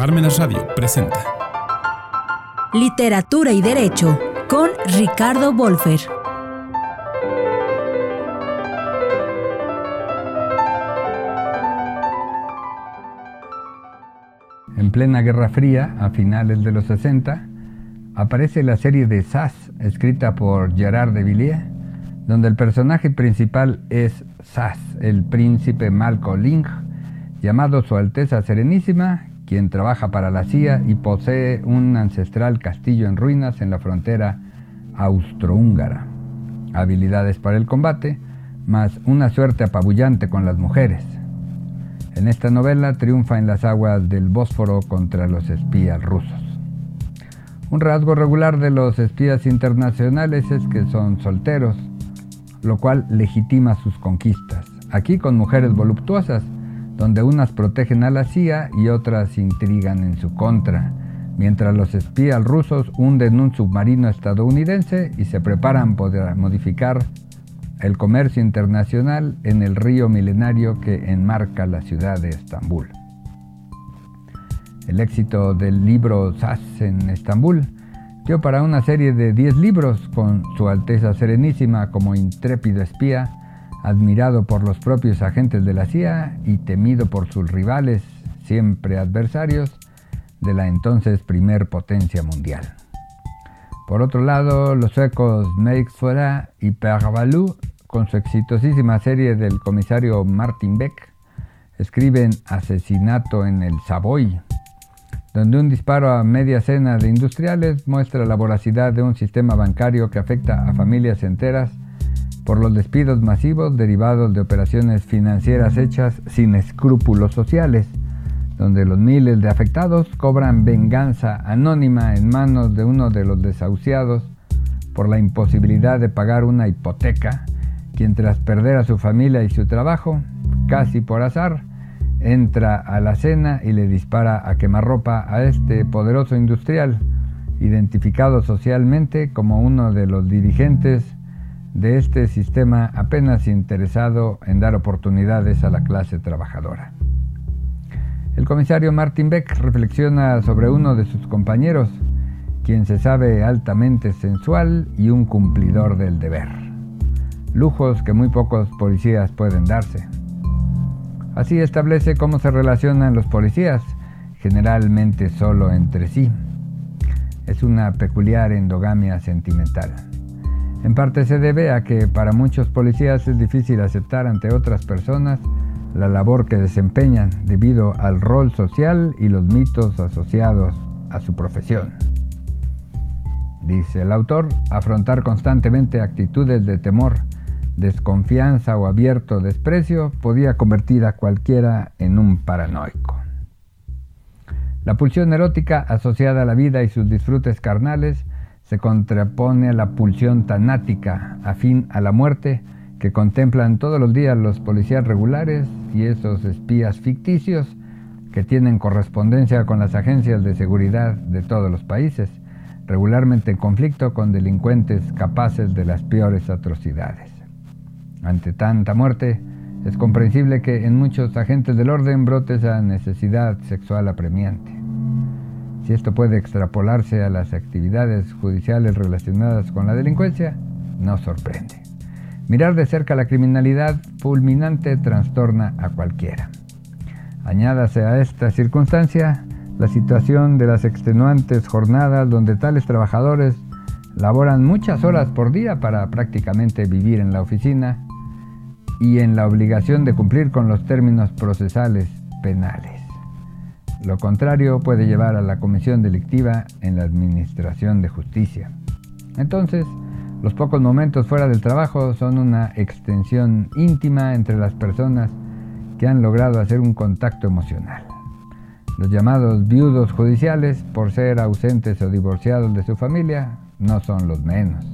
Parmenas Radio presenta Literatura y Derecho con Ricardo Wolfer. En plena Guerra Fría, a finales de los 60, aparece la serie de Sass, escrita por Gerard de Villiers, donde el personaje principal es Sass, el príncipe Malcolm Ling, llamado Su Alteza Serenísima, quien trabaja para la CIA y posee un ancestral castillo en ruinas en la frontera austrohúngara. Habilidades para el combate, más una suerte apabullante con las mujeres. En esta novela triunfa en las aguas del Bósforo contra los espías rusos. Un rasgo regular de los espías internacionales es que son solteros, lo cual legitima sus conquistas. Aquí con mujeres voluptuosas, donde unas protegen a la CIA y otras intrigan en su contra, mientras los espías rusos hunden un submarino estadounidense y se preparan para modificar el comercio internacional en el río milenario que enmarca la ciudad de Estambul. El éxito del libro Sass en Estambul dio para una serie de 10 libros con Su Alteza Serenísima como intrépido espía admirado por los propios agentes de la CIA y temido por sus rivales, siempre adversarios, de la entonces primer potencia mundial. Por otro lado, los suecos Meix Fora y Pervalu, con su exitosísima serie del comisario Martin Beck, escriben Asesinato en el Savoy, donde un disparo a media cena de industriales muestra la voracidad de un sistema bancario que afecta a familias enteras por los despidos masivos derivados de operaciones financieras hechas sin escrúpulos sociales, donde los miles de afectados cobran venganza anónima en manos de uno de los desahuciados por la imposibilidad de pagar una hipoteca, quien tras perder a su familia y su trabajo, casi por azar, entra a la cena y le dispara a quemarropa a este poderoso industrial, identificado socialmente como uno de los dirigentes de este sistema apenas interesado en dar oportunidades a la clase trabajadora. El comisario Martin Beck reflexiona sobre uno de sus compañeros, quien se sabe altamente sensual y un cumplidor del deber. Lujos que muy pocos policías pueden darse. Así establece cómo se relacionan los policías, generalmente solo entre sí. Es una peculiar endogamia sentimental. En parte se debe a que para muchos policías es difícil aceptar ante otras personas la labor que desempeñan debido al rol social y los mitos asociados a su profesión. Dice el autor, afrontar constantemente actitudes de temor, desconfianza o abierto desprecio podía convertir a cualquiera en un paranoico. La pulsión erótica asociada a la vida y sus disfrutes carnales se contrapone a la pulsión tanática afín a la muerte que contemplan todos los días los policías regulares y esos espías ficticios que tienen correspondencia con las agencias de seguridad de todos los países, regularmente en conflicto con delincuentes capaces de las peores atrocidades. Ante tanta muerte, es comprensible que en muchos agentes del orden brote esa necesidad sexual apremiante. Si esto puede extrapolarse a las actividades judiciales relacionadas con la delincuencia, no sorprende. Mirar de cerca la criminalidad fulminante trastorna a cualquiera. Añádase a esta circunstancia la situación de las extenuantes jornadas donde tales trabajadores laboran muchas horas por día para prácticamente vivir en la oficina y en la obligación de cumplir con los términos procesales penales. Lo contrario puede llevar a la comisión delictiva en la administración de justicia. Entonces, los pocos momentos fuera del trabajo son una extensión íntima entre las personas que han logrado hacer un contacto emocional. Los llamados viudos judiciales, por ser ausentes o divorciados de su familia, no son los menos.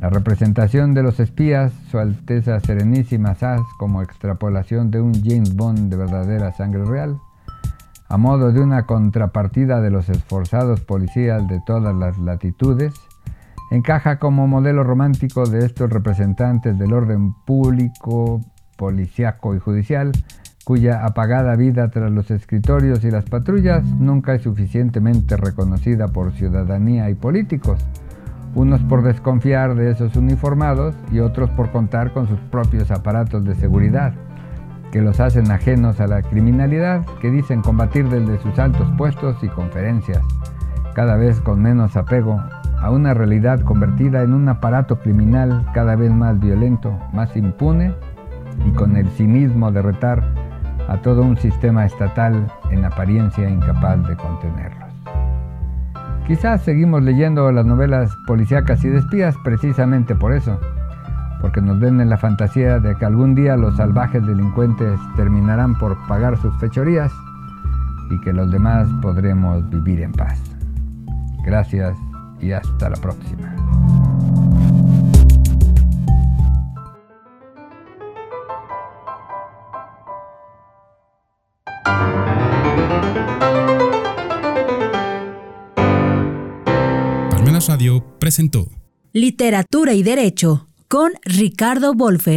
La representación de los espías, Su Alteza Serenísima Sass, como extrapolación de un James Bond de verdadera sangre real, a modo de una contrapartida de los esforzados policías de todas las latitudes, encaja como modelo romántico de estos representantes del orden público, policiaco y judicial, cuya apagada vida tras los escritorios y las patrullas nunca es suficientemente reconocida por ciudadanía y políticos, unos por desconfiar de esos uniformados y otros por contar con sus propios aparatos de seguridad, que los hacen ajenos a la criminalidad que dicen combatir desde sus altos puestos y conferencias, cada vez con menos apego a una realidad convertida en un aparato criminal cada vez más violento, más impune y con el cinismo de retar a todo un sistema estatal en apariencia incapaz de contenerlos. Quizás seguimos leyendo las novelas policíacas y de espías precisamente por eso, porque nos ven en la fantasía de que algún día los salvajes delincuentes terminarán por pagar sus fechorías y que los demás podremos vivir en paz. Gracias y hasta la próxima. Palmenas Radio presentó Literatura y Derecho con Ricardo Wolfer.